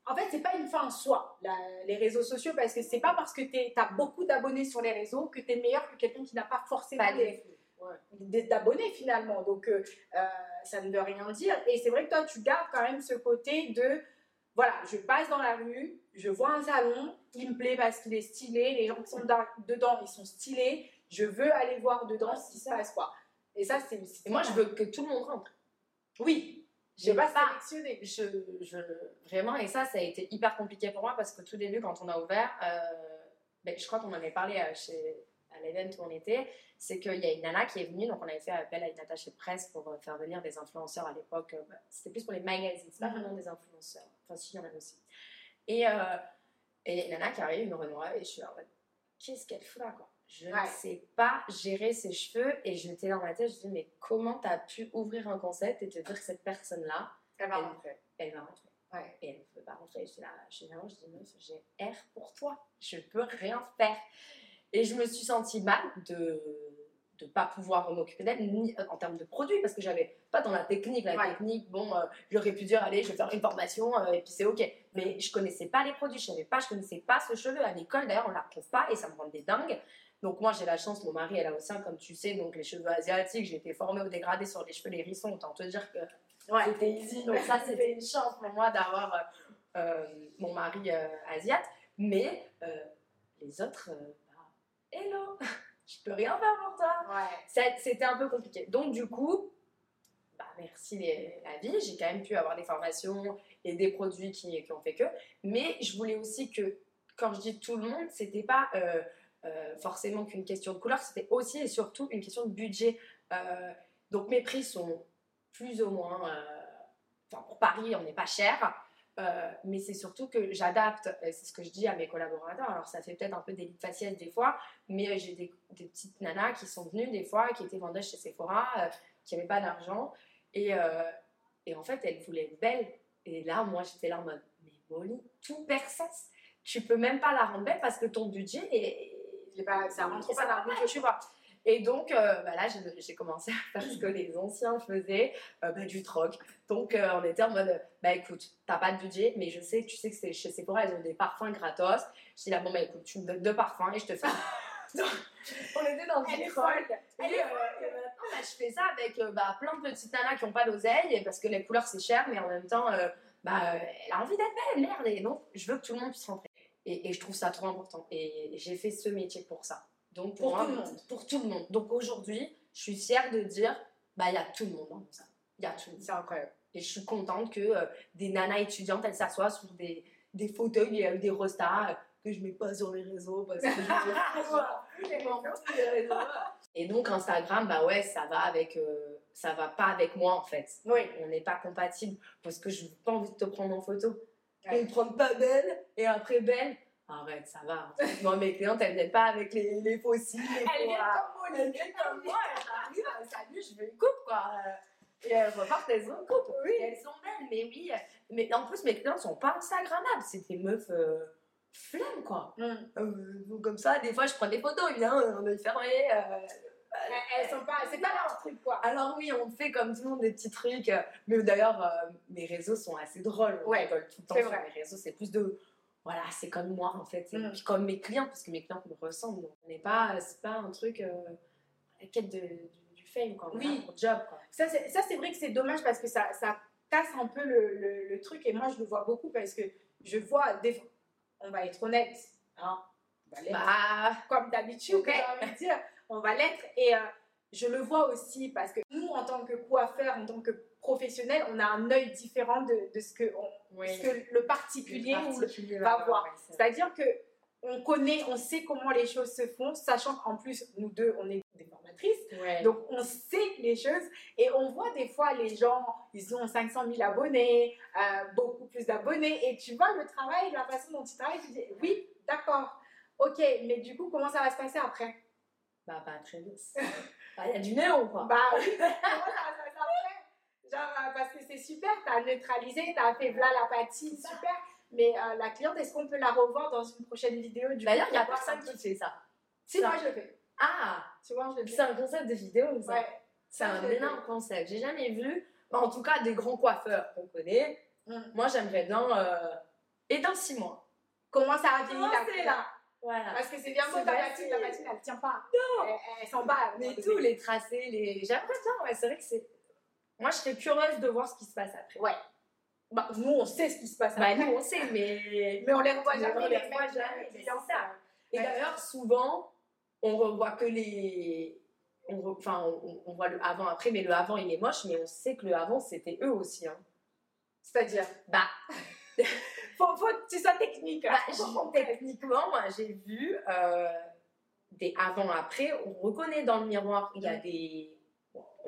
en fait, c'est pas une fin en soi, la- les réseaux sociaux, parce que c'est pas parce que tu as beaucoup d'abonnés sur les réseaux que tu es meilleur que quelqu'un qui n'a pas forcément Ouais. d'abonnés finalement. Donc, euh, euh, ça ne veut rien dire. Et c'est vrai que toi, tu gardes quand même ce côté de voilà, je passe dans la rue, je vois un salon, il me plaît parce qu'il est stylé, les gens qui sont da- dedans, ils sont stylés, je veux aller voir dedans Ouais, ce qui se passe quoi. Et ça, c'est. Et moi, je veux que tout le monde rentre. Oui, je J'ai pas pas- sélectionner. Je, je, vraiment, et ça, ça a été hyper compliqué pour moi parce que tout début, quand on a ouvert, euh, ben, je crois qu'on en avait parlé euh, chez, à l'event où on était, c'est qu'il y a une nana qui est venue, donc on avait fait appel à une attachée presse pour euh, faire venir des influenceurs à l'époque. bah, C'était plus pour les magazines, c'est pas Mhm. vraiment des influenceurs. Enfin, si, il y en a aussi. Et euh, et il y a une nana qui arrive, une Renoir, et je suis en mode, qu'est-ce qu'elle fout là, quoi? Je ne sais pas gérer ses cheveux, et j'étais dans ma tête, je me dis, mais comment t'as pu ouvrir un concept et te dire que cette personne-là, Elle va rentrer. elle va rentrer Ouais. et elle ne peut pas rentrer. Je suis là, là, je dis meuf, j'ai R pour toi, je peux rien faire. Et je me suis sentie mal de de pas pouvoir m'occuper d'elle ni euh, en termes de produits parce que j'avais pas dans la technique la Ouais. technique bon euh, j'aurais pu dire allez je vais faire une formation euh, et puis c'est ok mais je connaissais pas les produits je savais pas je connaissais pas ce cheveu à l'école d'ailleurs on la retrouve pas et ça me rendait dingue donc moi j'ai la chance mon mari elle a aussi un comme tu sais donc les cheveux asiatiques j'ai été formée au dégradé sur les cheveux les hérissons autant te dire que Ouais. c'était easy. Donc ça, c'était une chance pour moi d'avoir euh, euh, mon mari euh, asiate. Mais euh, les autres, bah, hello, je peux rien faire pour toi. Ouais. C'était un peu compliqué. Donc du coup, bah, merci les- la vie, j'ai quand même pu avoir des formations et des produits qui, qui ont fait que. Mais je voulais aussi que, quand je dis tout le monde, c'était pas euh, forcément qu'une question de couleur, c'était aussi et surtout une question de budget. Euh, donc mes prix sont plus ou moins, euh, enfin pour Paris, on n'est pas cher. mais c'est surtout que j'adapte, c'est ce que je dis à mes collaborateurs. Alors ça fait peut-être un peu des faciès des fois, mais j'ai des, petites nanas qui sont venues des fois, qui étaient vendeuses chez Sephora, qui n'avaient pas d'argent. Et, et en fait, elles voulaient être belles. Et là, moi, j'étais là en mode, mais Molly, tout perd. Tu peux même pas la rendre belle parce que ton budget, est, J'ai pas- ça rentre pas dans le budget, tu vois. Et donc, euh, bah là, j'ai- commencé à faire ce que les anciens faisaient, euh, bah, du troc. Donc, euh, on était en mode, bah écoute, t'as pas de budget, mais je sais, tu sais que c'est chez Sephora, ils ont des parfums gratos. Je dis là, bon, bah écoute, tu me donnes deux parfums et je te fais. on était dans est une folle. Et, est euh, et maintenant, bah, je fais ça avec bah, plein de petites nanas qui n'ont pas d'oseille, parce que les couleurs c'est cher, mais en même temps, bah, elle a envie d'être belle, merde, et donc je veux que tout le monde puisse rentrer. Et, et je trouve ça trop important. Et j'ai fait ce métier pour ça. Donc Pour tout le monde. Pour tout le monde. Donc aujourd'hui, je suis fière de dire, bah il y a tout le monde dans ça. Il y a tout le monde. C'est incroyable. Et je suis contente que euh, des nanas étudiantes, elles s'assoient sur des, des fauteuils et euh, des rostas euh, que je mets pas sur les réseaux parce que je. Et donc Instagram, bah ouais, ça va avec, euh, ça va pas avec moi en fait. Oui. On n'est pas compatible parce que je n'ai pas envie de te prendre en photo. Et me prendre pas belle et après belle. Arrête, ça va. Moi, mes clientes, elles viennent pas avec les, les fossiles. les Elle vient poids. comme Elles viennent comme moi, elles arrivent, salut, je veux une coupe, quoi. Et elles repartent, elles ont une coupe. Oui. Elles sont belles, mais oui. Mais en plus, mes clientes sont pas Instagrammables. C'est des meufs euh, flemmes, quoi. Hum. Euh, donc comme ça, des fois, je prends des photos, évidemment, on est fermé. euh. Elles sont pas, c'est pas leur truc quoi. Alors oui, on fait comme tout le monde des petits trucs. euh, Mais d'ailleurs, euh, mes réseaux sont assez drôles. Ouais, rigole tout le temps sur mes réseaux. C'est plus de... Voilà, c'est comme moi, en fait. Et Mm. puis comme mes clients, parce que mes clientes me ressemblent. Donc, on n'est pas... C'est pas un truc... Euh, la quête de, du, du fame, quoi. Oui. pour job, quoi. Ça, c'est ça, c'est vrai que c'est dommage parce que ça, ça casse un peu le, le- le truc. Et moi, je le vois beaucoup parce que je vois, des... on va être honnête, hein. Bah... comme d'habitude, Ok. j'ai envie de dire, on va l'être. Et euh, je le vois aussi parce que nous, en tant que coiffeurs, en tant que professionnels, on a un œil différent de, de ce, que on- Oui. ce que le particulier ou le- particulier va voir. C'est-à-dire que on connaît, on sait comment les choses se font, sachant qu'en plus, nous deux, on est des formatrices. Ouais. Donc, on sait les choses et on voit des fois les gens, ils ont 500 000 abonnés, euh, beaucoup plus d'abonnés. Et tu vois le travail, la façon dont tu travailles, tu dis oui, d'accord, ok, mais du coup, comment ça va se passer après? Bah, pas très vite. Bah, Il y a du néon, quoi. Bah oui, ça Genre, euh, parce que c'est super, t'as neutralisé, t'as fait voilà l'apathie, super. Mais euh, la cliente, est-ce qu'on peut la revoir dans une prochaine vidéo D'ailleurs, il y a personne qui fait ça. Si, moi je le fais. Ah Tu vois, je le C'est fais. un concept de vidéo, ça. Ouais. C'est un énorme concept. J'ai jamais vu, bah, en tout cas, des grands coiffeurs qu'on connaît. Mm. Moi, j'aimerais bien. euh, Et dans six mois. Comment ça a Comment la là Voilà. Parce que c'est bien beau ta patine, la patine elle tient pas. Non Elle, elle s'en bat. à un Mais tous les tracés, les. J'aimerais bien, ouais, c'est vrai que c'est. Moi, je serais curieuse de voir ce qui se passe après. Ouais. Bah, nous on sait ce qui se passe Bah, après. nous, on sait, mais. Mais on les revoit Mais jamais. on les revoit jamais, c'est ça. Et d'ailleurs, souvent, on revoit que les. On, re- enfin, on, on voit le avant-après, mais le avant, il est moche, mais on sait que le avant, c'était eux aussi. Hein. C'est-à-dire? Bah, faut, faut que tu sois technique. Bah, j'ai- comprendre. techniquement, moi, j'ai vu euh, des avant-après, on reconnaît dans le miroir, il y a des.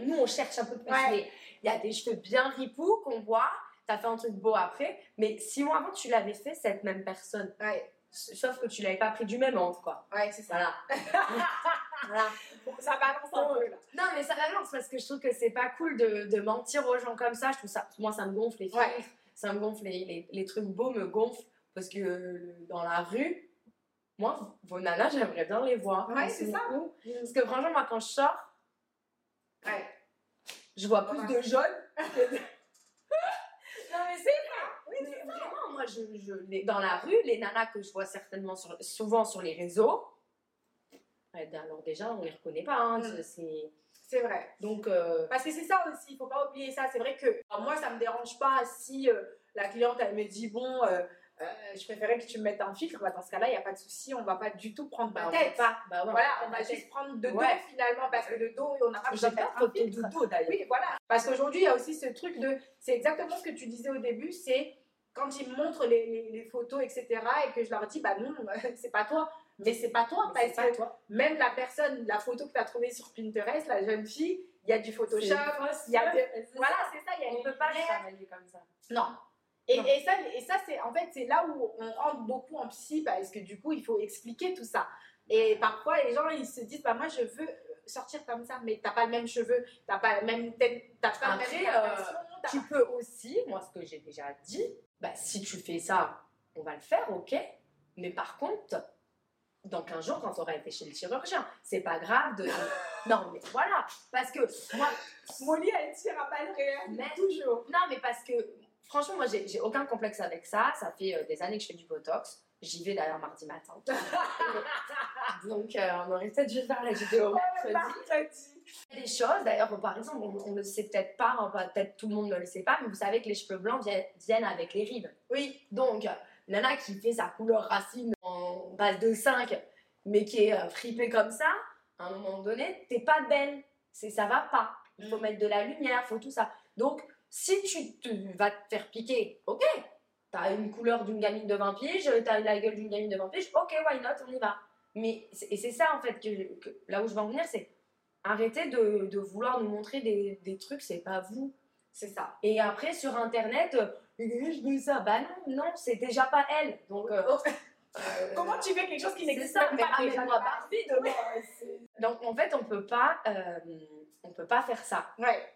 Nous, on cherche un peu plus, Ouais. mais il y a des cheveux bien ripoux qu'on voit. T'as fait un truc beau après, mais six mois avant, tu l'avais fait cette même personne. Ouais, Sauf que tu l'avais pas pris du même angle, quoi. ouais, c'est ça. Voilà. voilà. Bon, ça balance un peu là. Non, mais ça balance parce que je trouve que c'est pas cool de, de mentir aux gens comme ça. Je trouve ça, moi, ça me gonfle les Ouais. Ça me gonfle les, les, les trucs beaux, me gonflent parce que euh, dans la rue, moi, vos nanas, j'aimerais bien les voir. Ouais, c'est ça. où Parce que franchement, moi, quand je sors, Ouais. je vois plus Ouais. de jaunes que de. non, mais c'est vrai. Mais vraiment, moi, je, je, les- dans la rue, les nanas que je vois certainement sur, souvent sur les réseaux, alors déjà, on les reconnaît pas. hein, Mm. c'est- C'est vrai. Donc, euh, Parce que c'est ça aussi, il faut pas oublier ça. C'est vrai que moi, ça me dérange pas si euh, la cliente, elle me dit, bon, euh, je préférais que tu me mettes un filtre. Bah, dans ce cas-là, il n'y a pas de souci, on va pas du tout prendre bah, ma tête. pas. Bah ouais, Voilà, on va juste prendre de dos Ouais. finalement, parce que de dos, on n'a pas besoin de mettre un filtre. du dos d'ailleurs. Oui, voilà. Parce qu'aujourd'hui, il y a aussi ce truc de. C'est exactement ce que tu disais au début, c'est quand ils me montrent les, les- les photos, etc., et que je leur dis, bah non, c'est pas toi. Mais c'est pas toi, parce pas que toi. même la personne, la photo que tu as trouvée sur Pinterest, la jeune fille, il y a du Photoshop. Il y a de- Voilà, c'est ça, il y a On une peut pas travailler comme ça. Non. Et, Non. et ça, et ça c'est en fait, c'est là où on rentre beaucoup en psy, parce que du coup, il faut expliquer tout ça. Et parfois, les gens, ils se disent, bah moi, je veux sortir comme ça, mais t'as pas le même cheveu, t'as pas le même tête, t'as pas Après, même euh, Tu peux aussi, moi ce que j'ai déjà dit, bah, si tu fais ça, on va le faire, ok. Mais par contre, dans 15 jours, quand tu auras été chez le chirurgien, c'est pas grave de. non, mais voilà. Parce que moi, Molly, elle tire à balles réelles, Mais- toujours. non, mais parce que franchement, moi j'ai aucun complexe avec ça. Ça fait euh, des années que je fais du botox. J'y vais d'ailleurs mardi matin. Donc, euh, on aurait peut-être dû faire la vidéo mercredi. Il y a des choses, d'ailleurs, par exemple, on ne le sait peut-être pas, hein, peut-être tout le monde ne le sait pas, mais vous savez que les cheveux blancs viennent, avec les rides. Oui, Donc, Nana qui fait sa couleur racine base de 5, mais qui est euh, fripée comme ça, à un moment donné, t'es pas belle. C'est, ça va pas. Il faut Mm. mettre de la lumière, faut tout ça. Donc, si tu te, vas te faire piquer, ok, t'as une couleur d'une gamine de 20 piges, t'as la gueule d'une gamine de 20 piges, ok, why not, on y va. Mais, et c'est ça, en fait, que, que- là où je veux en venir, c'est arrêtez de, de vouloir nous montrer des, des trucs, c'est pas vous. c'est ça. Et après, sur Internet, je veux ça. Bah non, non, c'est déjà pas elle. Donc, euh, Oh, euh, Comment tu fais quelque chose qui n'existe ça, même mais pas déjà Barbie demain. Donc, en fait, on peut pas, euh, on peut pas faire ça. Ouais.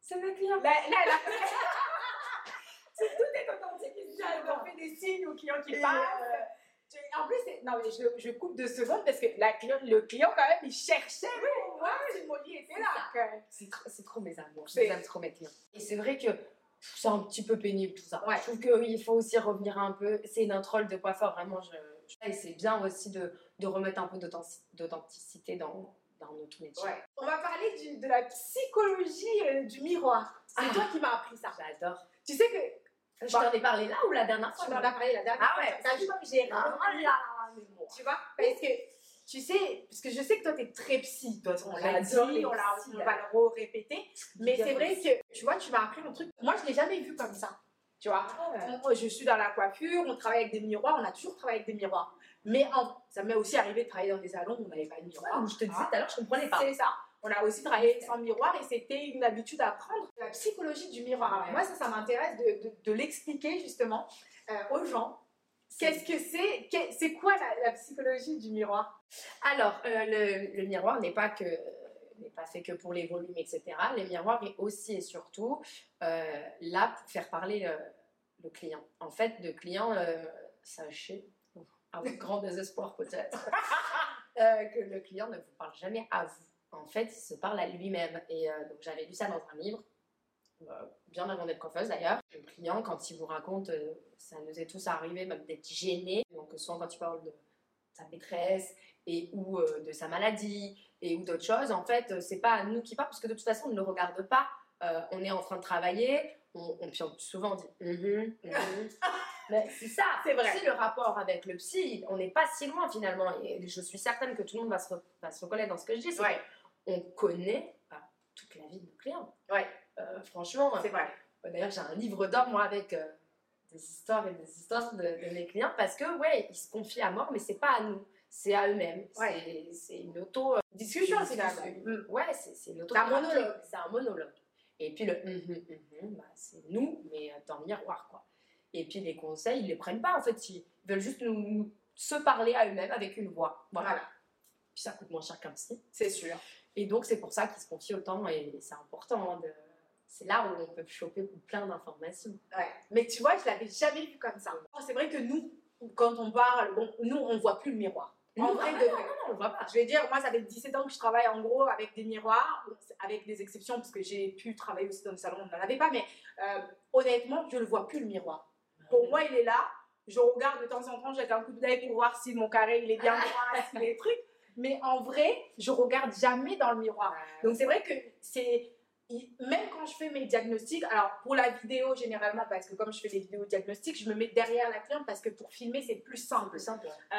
C'est ma cliente. Là, là, là. C'est- tout est authentique. On fait des signes aux clients qui Et, passent. euh, En plus, non, mais je, je coupe deux secondes parce que la client- le client, quand même, il cherchait voir si Molly était c'est là. C'est trop, trop mes amours. Je C'est- les aime trop mes clients. Et c'est vrai que c'est un petit peu pénible tout ça. Ouais. Je trouve qu'il faut aussi revenir un peu. C'est notre rôle de coiffeur, vraiment. Je, je- Et c'est bien aussi de, de remettre un peu d'authentic- d'authenticité dans, dans notre métier. Ouais. On va parler du- de la psychologie euh, du miroir. C'est Ah. toi qui m'as appris ça. J'adore. Tu sais que Je t'en ai parlé là ou la dernière fois? Tu m'en as parlé la dernière Ah fois. ouais. T'as vu comme j'ai Ah là, mais bon. Tu vois? Parce que tu sais, parce que je sais que toi t'es très psy. Toi, on l'a dit, on, l'a- on va le répéter. Mais c'est vrai que tu vois, tu m'as appris un truc. Moi, je l'ai jamais vu comme ça. Tu vois? Moi, je suis dans la coiffure, on travaille avec des miroirs, on a toujours travaillé avec des miroirs. Mais en- ça m'est aussi arrivé de travailler dans des salons où on n'avait pas de miroir. je te disais tout à l'heure, je comprenais pas. C'est ça. On a aussi travaillé sans miroir et c'était une habitude à prendre. La psychologie du miroir. Ouais. moi, ça, ça m'intéresse de, de- de l'expliquer justement euh, aux gens. Qu'est-ce que c'est? C'est quoi la, la psychologie du miroir? Alors, euh, le, le miroir n'est pas que n'est pas fait que pour les volumes, etc. Le miroir est aussi et surtout euh, là pour faire parler euh, le client. En fait, le client, euh, sachez, avec grand désespoir peut-être, euh, que le client ne vous parle jamais à vous. En fait, il se parle à lui-même. Et euh, donc, j'avais lu ça dans un livre, euh, bien avant d'être coiffeuse d'ailleurs. Le client, quand il vous raconte, euh, ça nous est tous arrivé, même d'être gêné. Donc, soit quand il parle de sa maîtresse et ou euh, de sa maladie et ou d'autres choses, en fait, euh, c'est pas à nous qui parle parce que de toute façon, on ne le regarde pas. Euh, on est en train de travailler, on, on- on- souvent on dit Mhm, mhm. Mais c'est ça, C'est vrai. C'est le rapport avec le psy. On n'est pas si loin finalement. Et je suis certaine que tout le monde va se, re- va se reconnaître dans ce que je dis. c'est Ouais. qu'on connaît bah, toute la vie de nos clients. Ouais. Euh, franchement, C'est vrai. euh, D'ailleurs, j'ai un livre d'or, moi, avec euh, des histoires et des histoires de, de mes clients, parce que, ouais, ils se confient à mort, mais c'est pas à nous. c'est à eux-mêmes. Ouais. C'est- C'est une auto. euh, Discussion, une. Mm. Ouais, c'est c'est une auto. C'est un monologue. C'est un monologue. Et puis le mhm, mhm, bah, c'est nous, mais dans le miroir, quoi. Et puis les conseils, ils les prennent pas, en fait. Ils veulent juste nous, nous- se parler à eux-mêmes avec une voix. Voilà. Voilà. Puis ça coûte moins cher qu'un psy. C'est sûr. Et donc, c'est pour ça qu'ils se confient autant et c'est important. hein, de... C'est là où on peut choper plein d'informations. Ouais. Mais tu vois, je l'avais jamais vu comme ça. Oh, C'est vrai que nous, quand on parle, bon, nous, on voit plus le miroir. En Non, vrai, ah, de on voit pas. Je vais dire, moi, ça fait 17 ans que je travaille en gros avec des miroirs, avec des exceptions, parce que j'ai pu travailler aussi dans le salon, on n'en avait pas, mais euh, honnêtement, je ne le vois plus le miroir. Pour moi, il est là. Je regarde de temps en temps, j'ai un coup d'œil pour voir si mon carré il est bien droit, si les trucs. Mais en vrai, je regarde jamais dans le miroir. Donc c'est vrai que c'est même quand je fais mes diagnostics, alors pour la vidéo généralement parce que comme je fais des vidéos diagnostiques, je me mets derrière la cliente parce que pour filmer c'est plus simple. simple. Euh,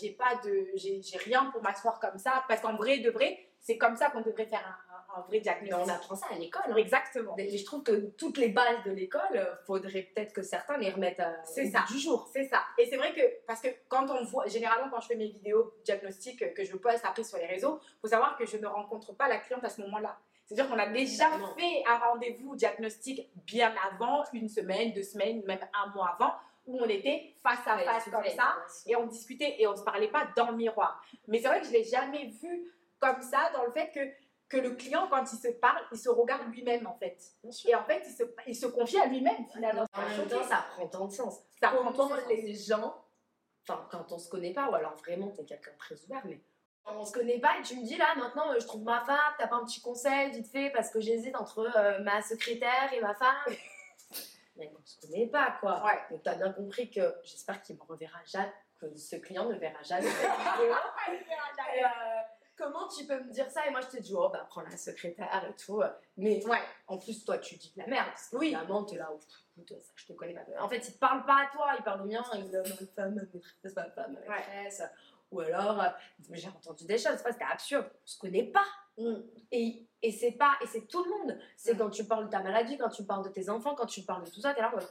j'ai pas de j'ai j'ai rien pour m'asseoir comme ça parce qu'en vrai de vrai c'est comme ça qu'on devrait faire un, vrai Mais diagnostic. on apprend ça à l'école. hein. Exactement. Et je trouve que toutes les bases de l'école, euh, faudrait peut-être que certains les remettent à, C'est au ça. du jour. C'est ça. Et c'est vrai que, parce que quand on voit, généralement quand je fais mes vidéos diagnostiques euh, que je poste après sur les réseaux, faut savoir que je ne rencontre pas la cliente à ce moment-là. C'est-à-dire qu'on a déjà fait un rendez-vous diagnostic bien avant, une semaine, deux semaines, même un mois avant, où on était face à face comme ça, et on discutait et on se parlait pas dans le miroir. Mais c'est vrai que je l'ai jamais vu comme ça, dans le fait que, que le client, quand il se parle, il se regarde lui-même en fait. Et en fait, il se, il se confie à lui-même finalement. En même temps, ça prend tant de sens. Ça prend tout son sens. les gens, enfin, quand on se connaît pas, ou alors vraiment t'es quelqu'un de très ouvert, mais on se connaît pas et tu me dis là maintenant, euh, je trouve ma femme, t'as pas un petit conseil vite fait parce que j'hésite entre euh, ma secrétaire et ma femme. mais on se connaît pas quoi. Ouais. Donc t'as bien compris que j'espère qu'il me reverra jamais, que ce client ne verra jamais. Et, euh, comment tu peux me dire ça? Et moi je te dis, oh bah prends la secrétaire et tout. Mais Ouais. en plus, toi, tu dis de la merde. Parce que Oui. Évidemment, t'es là, écoute, ça, je te connais pas. En fait, il te parle pas à toi, il parle au mien. Il dit, ma femme, ma maîtresse, ma femme, ma maîtresse. Ou alors, euh, j'ai entendu des choses, c'était absurde. On se connaît pas. Mm. Et, et c'est pas, et c'est tout le monde. C'est Mm. quand tu parles de ta maladie, quand tu parles de tes enfants, quand tu parles de tout ça, t'es là, ouais,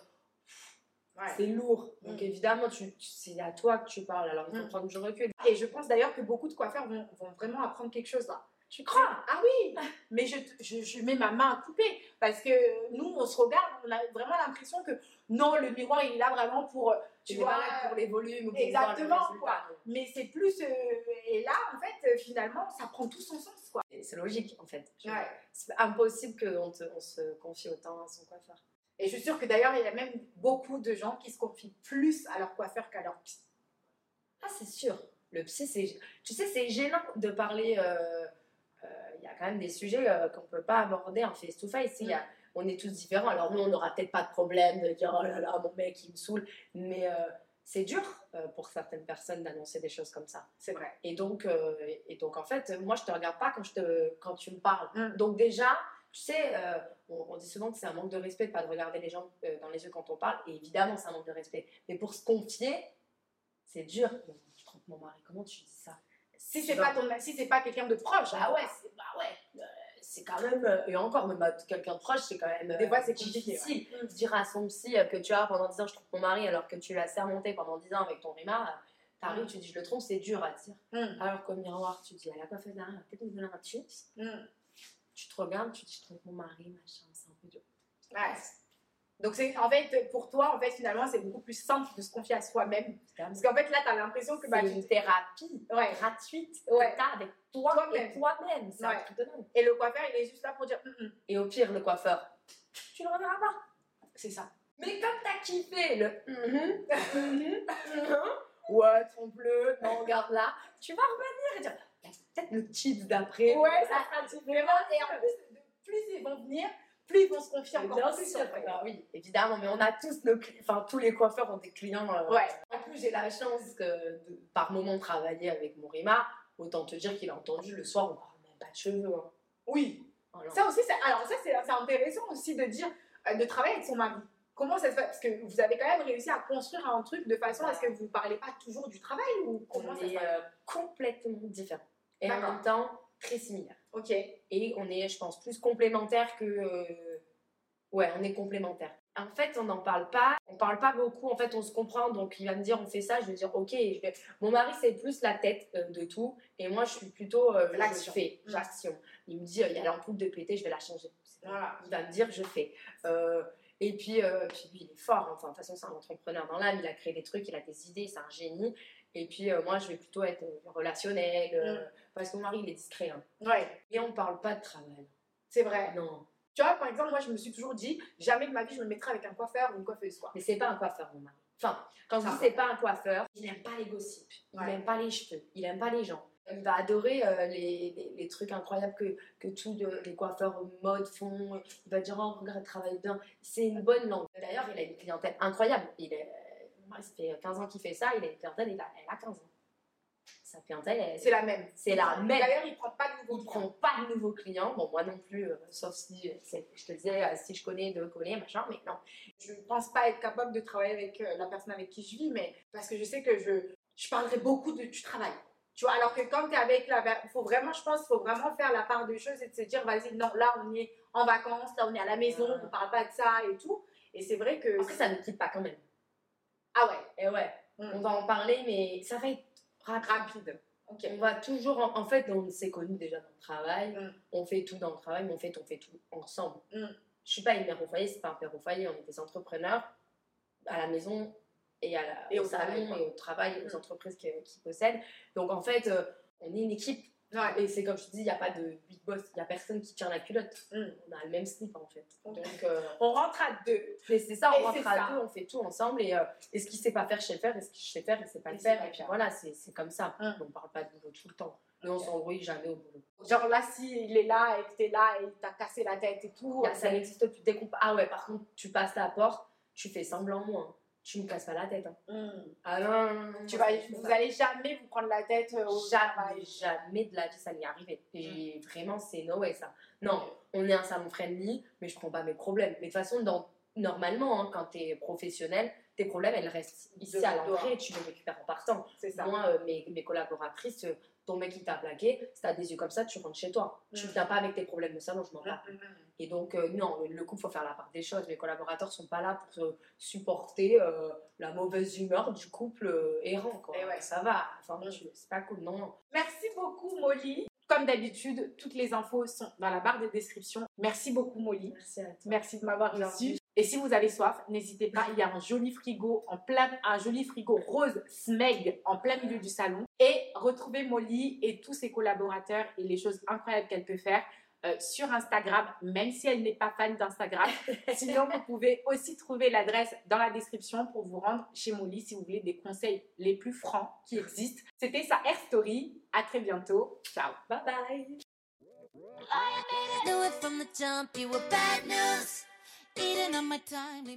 Ouais. c'est lourd. Donc Mm. évidemment, tu, tu- c'est à toi que tu parles. Alors il faut prendre du recul. Et je pense d'ailleurs que beaucoup de coiffeurs vont, vont vraiment apprendre quelque chose là. Tu crois? Ah oui Mais je, je, je mets ma main à couper parce que nous, on se regarde, on a vraiment l'impression que non, le miroir, il est là vraiment pour. Tu Tu vois, vois, pour les volumes ou pour exactement, voir le quoi. Mais c'est plus. euh, et là, en fait, euh, finalement, ça prend tout son sens, quoi. Et C'est logique en fait. Ouais. C'est impossible qu'on on se confie autant à son coiffeur. Et je suis sûre que d'ailleurs, il y a même beaucoup de gens qui se confient plus à leur coiffeur qu'à leur psy. Ah, c'est sûr. Le psy, c'est. Tu sais, c'est gênant de parler. euh, euh, quand même des sujets euh, qu'on ne peut pas aborder en face-to-face. A- On est tous différents. Alors, nous, on n'aura peut-être pas de problème de dire oh là là, mon mec, il me saoule. Mais euh, c'est dur euh, pour certaines personnes d'annoncer des choses comme ça. C'est vrai. Et donc, euh, et donc, en fait, moi, je te regarde pas quand, je te, quand tu me parles. Mm. Donc, déjà, tu sais, euh, on, on dit souvent que c'est un manque de respect de pas de regarder les gens euh, dans les yeux quand on parle. Et évidemment, c'est un manque de respect. Mais pour se confier, c'est dur. Je trompe mon mari, comment tu dis ça? Si c'est pas, ton, si c'est pas quelqu'un de proche. Bah ouais, c'est quand même. euh, et encore, même à quelqu'un de proche, c'est quand même. Des fois, c'est compliqué, difficile. ouais. Mm. Dire à son psy euh, que tu as pendant 10 ans, je trompe mon mari, alors que tu l'as sermonté pendant 10 ans avec ton rima, euh, t'arrives, Mm. tu dis je le trompe, c'est dur à dire. Mm. Alors qu'au miroir, tu dis, elle a pas fait d'arrêt, peut-être donner un chips. Mm. Tu te regardes, tu dis, je trompe mon mari, machin, c'est un peu dur. Ouais. Donc, c'est, en fait, pour toi, en fait, finalement, c'est beaucoup plus simple de se confier à soi-même. Parce qu'en fait, là, tu as l'impression que. Bah, c'est une thérapie Ouais. gratuite Ouais. que t'as avec toi Toi-même. et toi-même. Ouais. Et le coiffeur, il est juste là pour dire. Hum, hum. Et au pire, le coiffeur, tu le reverras pas. C'est ça. Mais comme t'as kiffé le mhm, mhm, mhm, ouais, ton bleu, non, regarde là, tu vas revenir et dire, a peut-être le chips d'après. Ouais, ça sera différent. Et en plus, de- plus ils vont venir, plus ils vont se confier encore Bien plus. sûr, bah oui, évidemment, mais on a tous nos clients, enfin tous les coiffeurs ont des clients. euh, Ouais. En plus, j'ai la chance que de, par moment travailler avec mon Rima, autant te dire qu'il a entendu le soir, on parle même pas de cheveux. hein. Oui. Voilà. Ça aussi, alors ça, c'est, intéressant aussi de dire, euh, de travailler avec son mari. Comment ça se fait? Parce que vous avez quand même réussi à construire un truc de façon à ce que vous ne parlez pas toujours du travail ou comment on ça se passe? euh, complètement différents. Et en même temps, très similaires. Ok. Et on est, je pense, plus complémentaires que. euh, Ouais, on est complémentaires. En fait, on n'en parle pas. On parle pas beaucoup. En fait, on se comprend. Donc, il va me dire, on fait ça. Je vais dire, ok. Je vais... Mon mari, c'est plus la tête euh, de tout. Et moi, je suis plutôt. Euh, L'action. Je fais, Mm. j'action. Il me dit, euh, il y a l'ampoule de péter, je vais la changer. Voilà. Il va me dire, je fais. Et puis, euh, puis lui, il est fort. hein. Enfin, de toute façon, c'est un entrepreneur dans l'âme. Il a créé des trucs, il a des idées, c'est un génie. Et puis, euh, moi, je vais plutôt être relationnelle. euh, Parce que mon mari, il est discret. hein. Ouais, Et on parle pas de travail. c'est vrai. Non. Tu vois, par exemple, moi, je me suis toujours dit, jamais de ma vie, je me mettrai avec un coiffeur ou une coiffeuse, quoi. Mais c'est pas un coiffeur, mon mari. Enfin, quand je dis c'est pas un coiffeur, il aime pas les gossips, il aime pas les cheveux, il aime pas les gens. Il va adorer euh, les, les, les trucs incroyables que, que tous les coiffeurs mode font. Il va dire, oh, regarde, travaille bien. C'est une bonne langue. D'ailleurs, il a une clientèle incroyable. Il est, ça fait 15 ans qu'il fait ça, il a une clientèle, il a, elle a 15 ans. Sa clientèle, C'est la même. c'est la même. D'ailleurs, il prend pas de Il nouveaux prend clients. pas de nouveaux clients. Bon, moi non plus, euh, sauf si, euh, je te disais, euh, si je connais de coller, machin, mais non. Je pense pas être capable de travailler avec euh, la personne avec qui je vis, mais parce que je sais que je, je parlerai beaucoup de du travail. Tu vois, alors que quand tu es avec la il faut vraiment, je pense, faut vraiment faire la part des choses et de se dire, vas-y, non, là, on est en vacances, là, on est à la maison, on parle pas de ça et tout. Et c'est vrai que. Après, ça ne quitte pas quand même. Ah ouais, Et ouais, Mm. on va en parler, mais ça va être rapide. On va toujours, en, en fait, on s'est connus déjà dans le travail, Mm. on fait tout dans le travail, mais en fait, on fait tout ensemble. Mm. Je suis pas une mère au foyer, c'est pas un père au foyer, on est des entrepreneurs à la maison et, à la- Et au, au travail, salon quoi. et au travail, aux Mm. entreprises qui, qui possèdent. Donc en fait, euh, on est une équipe. Ouais. Et c'est comme je te dis, il n'y a pas de big boss, il n'y a personne qui tient la culotte. Mm. On a le même slip en fait. Donc euh, On rentre à deux. mais c'est ça, on rentre à ça. deux, on fait tout ensemble. Et, euh, et ce qu'il sait pas faire, je sais le faire. Et ce qu'il sait faire, il sait pas Il le faire. pas Et puis voilà, c'est comme ça. Hum. On parle pas de boulot tout le temps. Mais on s'embrouille jamais au boulot. Genre là, s'il est là et que t'es là et il t'a cassé la tête et tout. Y a- ça n'existe plus. Dès qu'on- Ah ouais, par contre, tu passes la porte, tu fais semblant moi. Tu me casses pas la tête. hein. Mm. Ah non, non, non, non, Tu vas, vous ça. allez jamais vous prendre la tête euh, au Jamais, travail. jamais de la vie ça m'est arrivé. Et Hum. vraiment, c'est no way ça. Non, on est un salon friendly, mais je prends pas mes problèmes. Mais de toute façon, dans, normalement, hein, quand tu es professionnel, tes problèmes, elles restent ici De- à l'entrée, tu les récupères en partant. C'est ça. Moi, euh, mes, mes collaboratrices, euh, ton mec qui t'a plaqué, si t'as des yeux comme ça, tu rentres chez toi. Tu Mm. viens pas avec tes problèmes de salon, je m'en bats. mm, mm. Et donc, euh, non, le couple, faut faire la part des choses. Mes collaborateurs sont pas là pour euh, supporter euh, la mauvaise humeur du couple euh, errant. Quoi. Et ouais. Ça va, enfin, Mm. tu- c'est pas cool, non, non. Merci beaucoup, Molly. Comme d'habitude, toutes les infos sont dans la barre de description. Merci beaucoup, Molly. Merci à toi. Merci de m'avoir reçu. Et si vous avez soif, n'hésitez pas, il y a un joli frigo en plein, un joli frigo rose Smeg en plein milieu du salon. Et retrouvez Molly et tous ses collaborateurs et les choses incroyables qu'elle peut faire euh, sur Instagram, même si elle n'est pas fan d'Instagram. Sinon, vous pouvez aussi trouver l'adresse dans la description pour vous rendre chez Molly si vous voulez des conseils les plus francs qui existent. C'était sa Air Story. À très bientôt. Ciao. Bye bye. eating on my time.